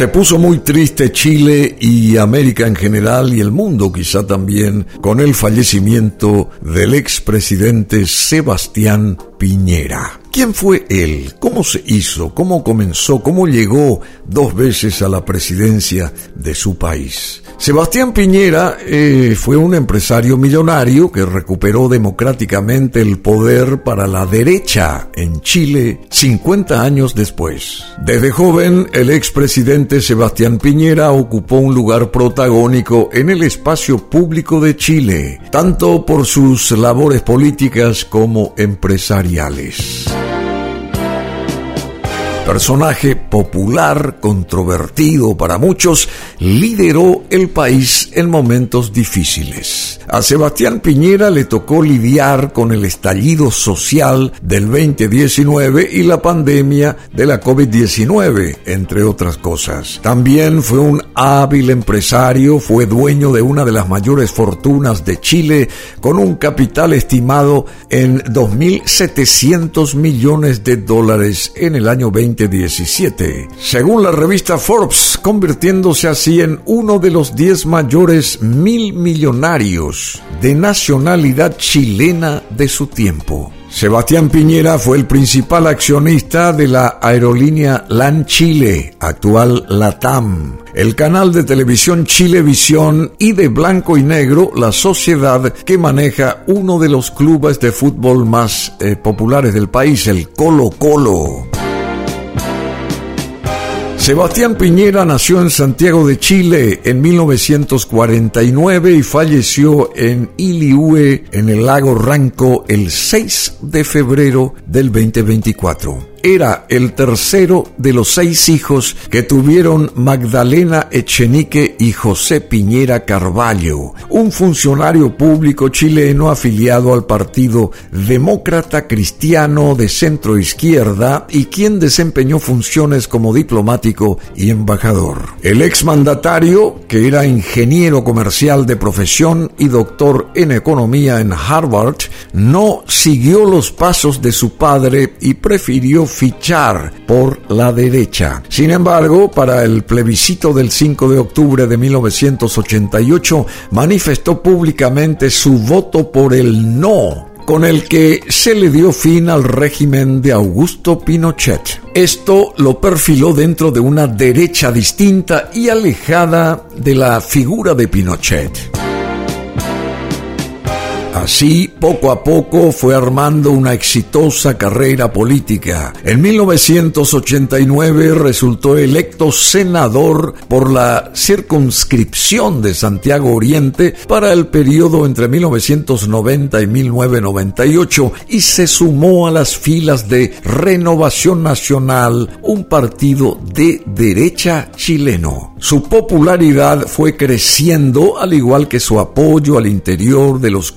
Se puso muy triste Chile y América en general y el mundo quizá también con el fallecimiento del expresidente Sebastián Piñera. ¿Quién fue él? ¿Cómo se hizo? ¿Cómo comenzó? ¿Cómo llegó dos veces a la presidencia de su país? Sebastián Piñera eh, fue un empresario millonario que recuperó democráticamente el poder para la derecha en Chile 50 años después. Desde joven, el expresidente Sebastián Piñera ocupó un lugar protagónico en el espacio público de Chile, tanto por sus labores políticas como empresariales personaje popular, controvertido para muchos, lideró el país en momentos difíciles. A Sebastián Piñera le tocó lidiar con el estallido social del 2019 y la pandemia de la COVID-19, entre otras cosas. También fue un hábil empresario, fue dueño de una de las mayores fortunas de Chile, con un capital estimado en 2.700 millones de dólares en el año 20 17, según la revista Forbes, convirtiéndose así en uno de los 10 mayores mil millonarios de nacionalidad chilena de su tiempo. Sebastián Piñera fue el principal accionista de la aerolínea LAN Chile, actual LATAM, el canal de televisión Chilevisión y de Blanco y Negro, la sociedad que maneja uno de los clubes de fútbol más eh, populares del país, el Colo Colo. Sebastián Piñera nació en Santiago de Chile en 1949 y falleció en Iliue, en el lago Ranco, el 6 de febrero del 2024 era el tercero de los seis hijos que tuvieron Magdalena Echenique y José Piñera Carvalho, un funcionario público chileno afiliado al Partido Demócrata Cristiano de centro izquierda y quien desempeñó funciones como diplomático y embajador. El exmandatario, que era ingeniero comercial de profesión y doctor en economía en Harvard, no siguió los pasos de su padre y prefirió fichar por la derecha. Sin embargo, para el plebiscito del 5 de octubre de 1988, manifestó públicamente su voto por el no con el que se le dio fin al régimen de Augusto Pinochet. Esto lo perfiló dentro de una derecha distinta y alejada de la figura de Pinochet. Así, poco a poco, fue armando una exitosa carrera política. En 1989 resultó electo senador por la circunscripción de Santiago Oriente para el periodo entre 1990 y 1998 y se sumó a las filas de Renovación Nacional, un partido de derecha chileno. Su popularidad fue creciendo al igual que su apoyo al interior de los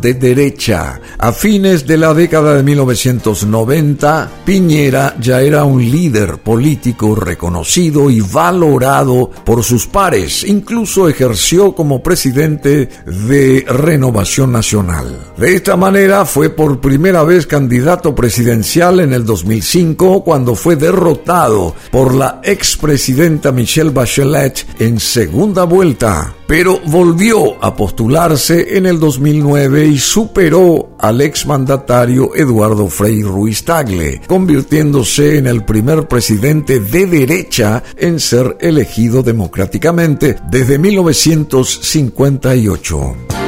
de derecha. A fines de la década de 1990, Piñera ya era un líder político reconocido y valorado por sus pares. Incluso ejerció como presidente de Renovación Nacional. De esta manera fue por primera vez candidato presidencial en el 2005 cuando fue derrotado por la expresidenta Michelle Bachelet en segunda vuelta pero volvió a postularse en el 2009 y superó al exmandatario Eduardo Frei Ruiz Tagle, convirtiéndose en el primer presidente de derecha en ser elegido democráticamente desde 1958.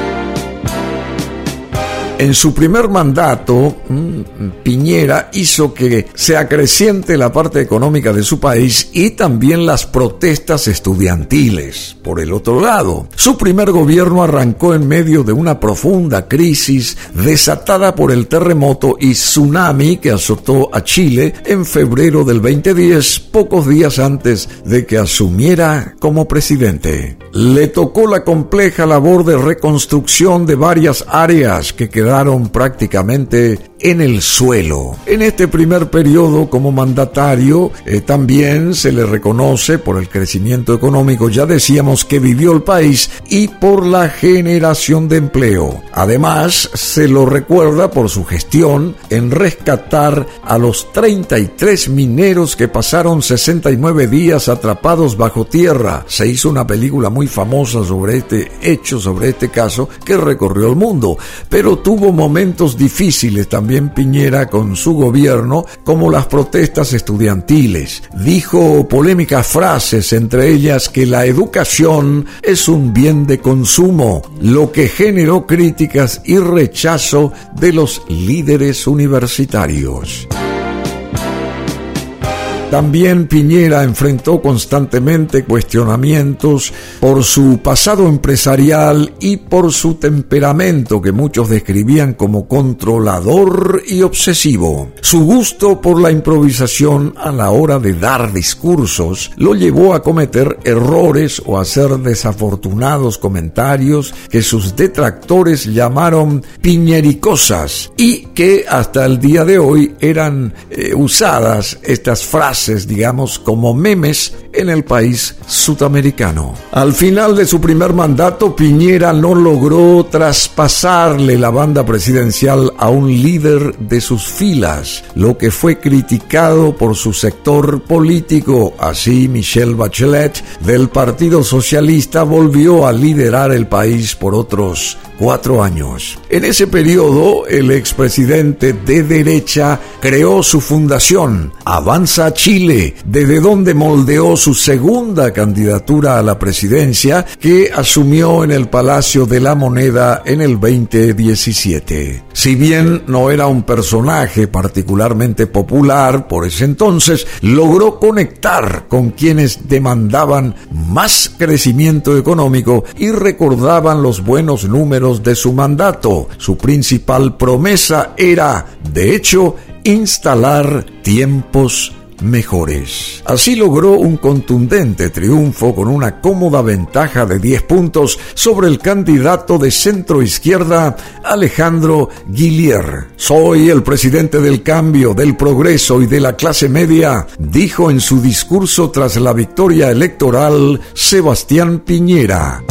En su primer mandato, mm, Piñera hizo que se acreciente la parte económica de su país y también las protestas estudiantiles. Por el otro lado, su primer gobierno arrancó en medio de una profunda crisis desatada por el terremoto y tsunami que azotó a Chile en febrero del 2010, pocos días antes de que asumiera como presidente. Le tocó la compleja labor de reconstrucción de varias áreas que quedaron prácticamente en el suelo. En este primer periodo como mandatario eh, también se le reconoce por el crecimiento económico, ya decíamos que vivió el país, y por la generación de empleo. Además, se lo recuerda por su gestión en rescatar a los 33 mineros que pasaron 69 días atrapados bajo tierra. Se hizo una película muy famosa sobre este hecho, sobre este caso, que recorrió el mundo, pero tuvo momentos difíciles también Piñera con su gobierno, como las protestas estudiantiles. Dijo polémicas frases, entre ellas que la educación es un bien de consumo, lo que generó críticas y rechazo de los líderes universitarios. También Piñera enfrentó constantemente cuestionamientos por su pasado empresarial y por su temperamento que muchos describían como controlador y obsesivo. Su gusto por la improvisación a la hora de dar discursos lo llevó a cometer errores o a hacer desafortunados comentarios que sus detractores llamaron piñericosas y que hasta el día de hoy eran eh, usadas estas frases digamos, como memes en el país sudamericano. Al final de su primer mandato, Piñera no logró traspasarle la banda presidencial a un líder de sus filas, lo que fue criticado por su sector político. Así, Michelle Bachelet del Partido Socialista volvió a liderar el país por otros cuatro años. En ese periodo, el expresidente de derecha creó su fundación, Avanza Chile, desde donde moldeó su segunda candidatura a la presidencia que asumió en el Palacio de la Moneda en el 2017. Si bien no era un personaje particularmente popular por ese entonces, logró conectar con quienes demandaban más crecimiento económico y recordaban los buenos números de su mandato. Su principal promesa era, de hecho, instalar tiempos mejores. Así logró un contundente triunfo con una cómoda ventaja de 10 puntos sobre el candidato de centro izquierda Alejandro Guillier. Soy el presidente del cambio, del progreso y de la clase media, dijo en su discurso tras la victoria electoral Sebastián Piñera.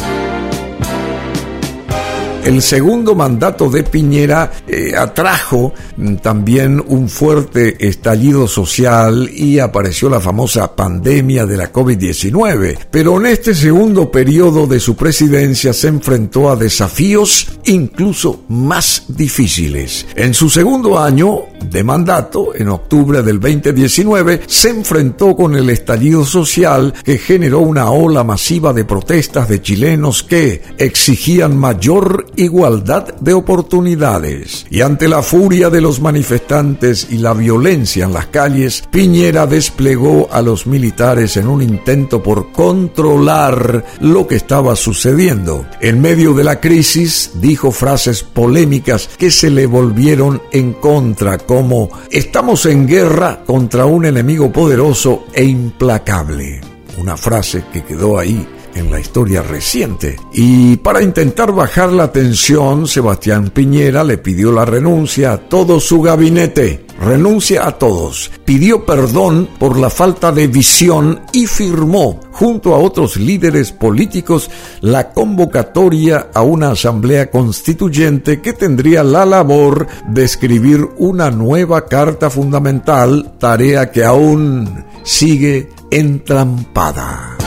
El segundo mandato de Piñera eh, atrajo mm, también un fuerte estallido social y apareció la famosa pandemia de la COVID-19. Pero en este segundo periodo de su presidencia se enfrentó a desafíos incluso más difíciles. En su segundo año de mandato, en octubre del 2019, se enfrentó con el estallido social que generó una ola masiva de protestas de chilenos que exigían mayor igualdad de oportunidades. Y ante la furia de los manifestantes y la violencia en las calles, Piñera desplegó a los militares en un intento por controlar lo que estaba sucediendo. En medio de la crisis dijo frases polémicas que se le volvieron en contra, como estamos en guerra contra un enemigo poderoso e implacable. Una frase que quedó ahí en la historia reciente. Y para intentar bajar la tensión, Sebastián Piñera le pidió la renuncia a todo su gabinete. Renuncia a todos. Pidió perdón por la falta de visión y firmó, junto a otros líderes políticos, la convocatoria a una asamblea constituyente que tendría la labor de escribir una nueva carta fundamental, tarea que aún sigue entrampada.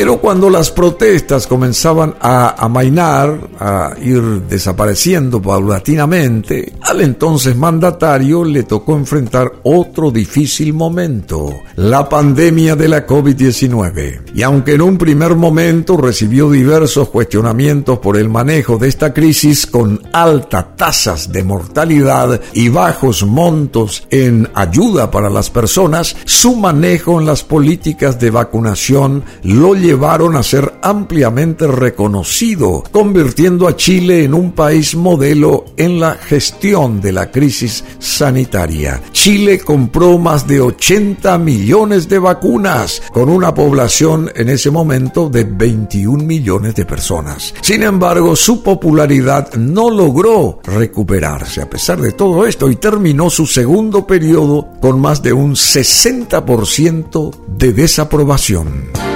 Pero cuando las protestas comenzaban a amainar, a ir desapareciendo paulatinamente, al entonces mandatario le tocó enfrentar otro difícil momento, la pandemia de la COVID-19. Y aunque en un primer momento recibió diversos cuestionamientos por el manejo de esta crisis con altas tasas de mortalidad y bajos montos en ayuda para las personas, su manejo en las políticas de vacunación lo llevó llevaron a ser ampliamente reconocido, convirtiendo a Chile en un país modelo en la gestión de la crisis sanitaria. Chile compró más de 80 millones de vacunas, con una población en ese momento de 21 millones de personas. Sin embargo, su popularidad no logró recuperarse a pesar de todo esto y terminó su segundo periodo con más de un 60% de desaprobación.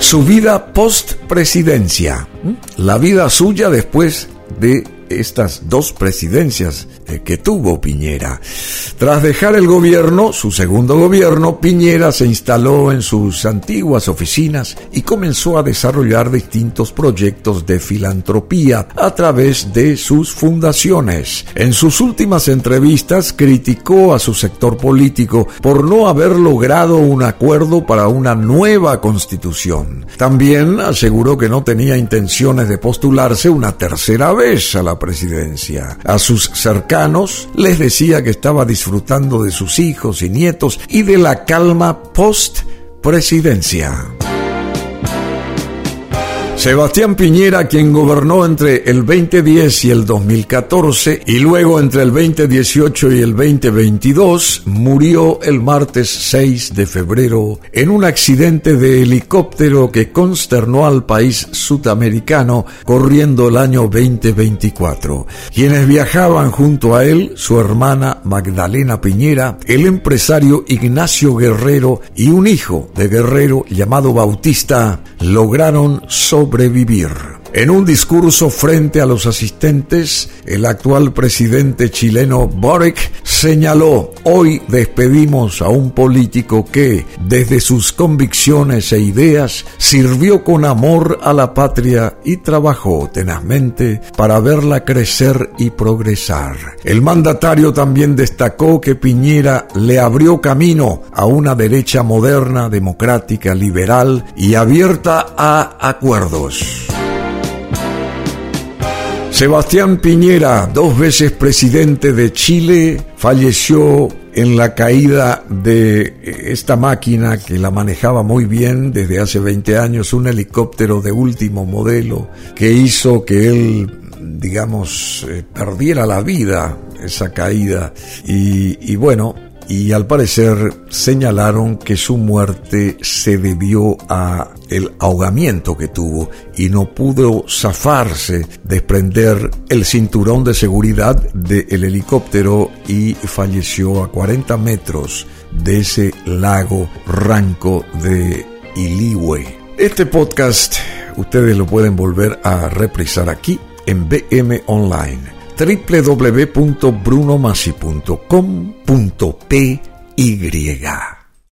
Su vida post-presidencia, la vida suya después de estas dos presidencias que tuvo Piñera. Tras dejar el gobierno, su segundo gobierno, Piñera se instaló en sus antiguas oficinas y comenzó a desarrollar distintos proyectos de filantropía a través de sus fundaciones. En sus últimas entrevistas criticó a su sector político por no haber logrado un acuerdo para una nueva constitución. También aseguró que no tenía intenciones de postularse una tercera vez a la presidencia. A sus cercanos les decía que estaba disfrutando de sus hijos y nietos y de la calma post-presidencia. Sebastián Piñera, quien gobernó entre el 2010 y el 2014 y luego entre el 2018 y el 2022, murió el martes 6 de febrero en un accidente de helicóptero que consternó al país sudamericano corriendo el año 2024. Quienes viajaban junto a él, su hermana Magdalena Piñera, el empresario Ignacio Guerrero y un hijo de Guerrero llamado Bautista, lograron sobre sobrevivir. En un discurso frente a los asistentes, el actual presidente chileno Boric señaló, hoy despedimos a un político que, desde sus convicciones e ideas, sirvió con amor a la patria y trabajó tenazmente para verla crecer y progresar. El mandatario también destacó que Piñera le abrió camino a una derecha moderna, democrática, liberal y abierta a acuerdos. Sebastián Piñera, dos veces presidente de Chile, falleció en la caída de esta máquina que la manejaba muy bien desde hace 20 años, un helicóptero de último modelo que hizo que él, digamos, eh, perdiera la vida esa caída. Y, y bueno, y al parecer señalaron que su muerte se debió a el ahogamiento que tuvo y no pudo zafarse, desprender el cinturón de seguridad del helicóptero y falleció a 40 metros de ese lago ranco de Iliwe. Este podcast ustedes lo pueden volver a reprisar aquí en BM Online www.brunomassi.com.py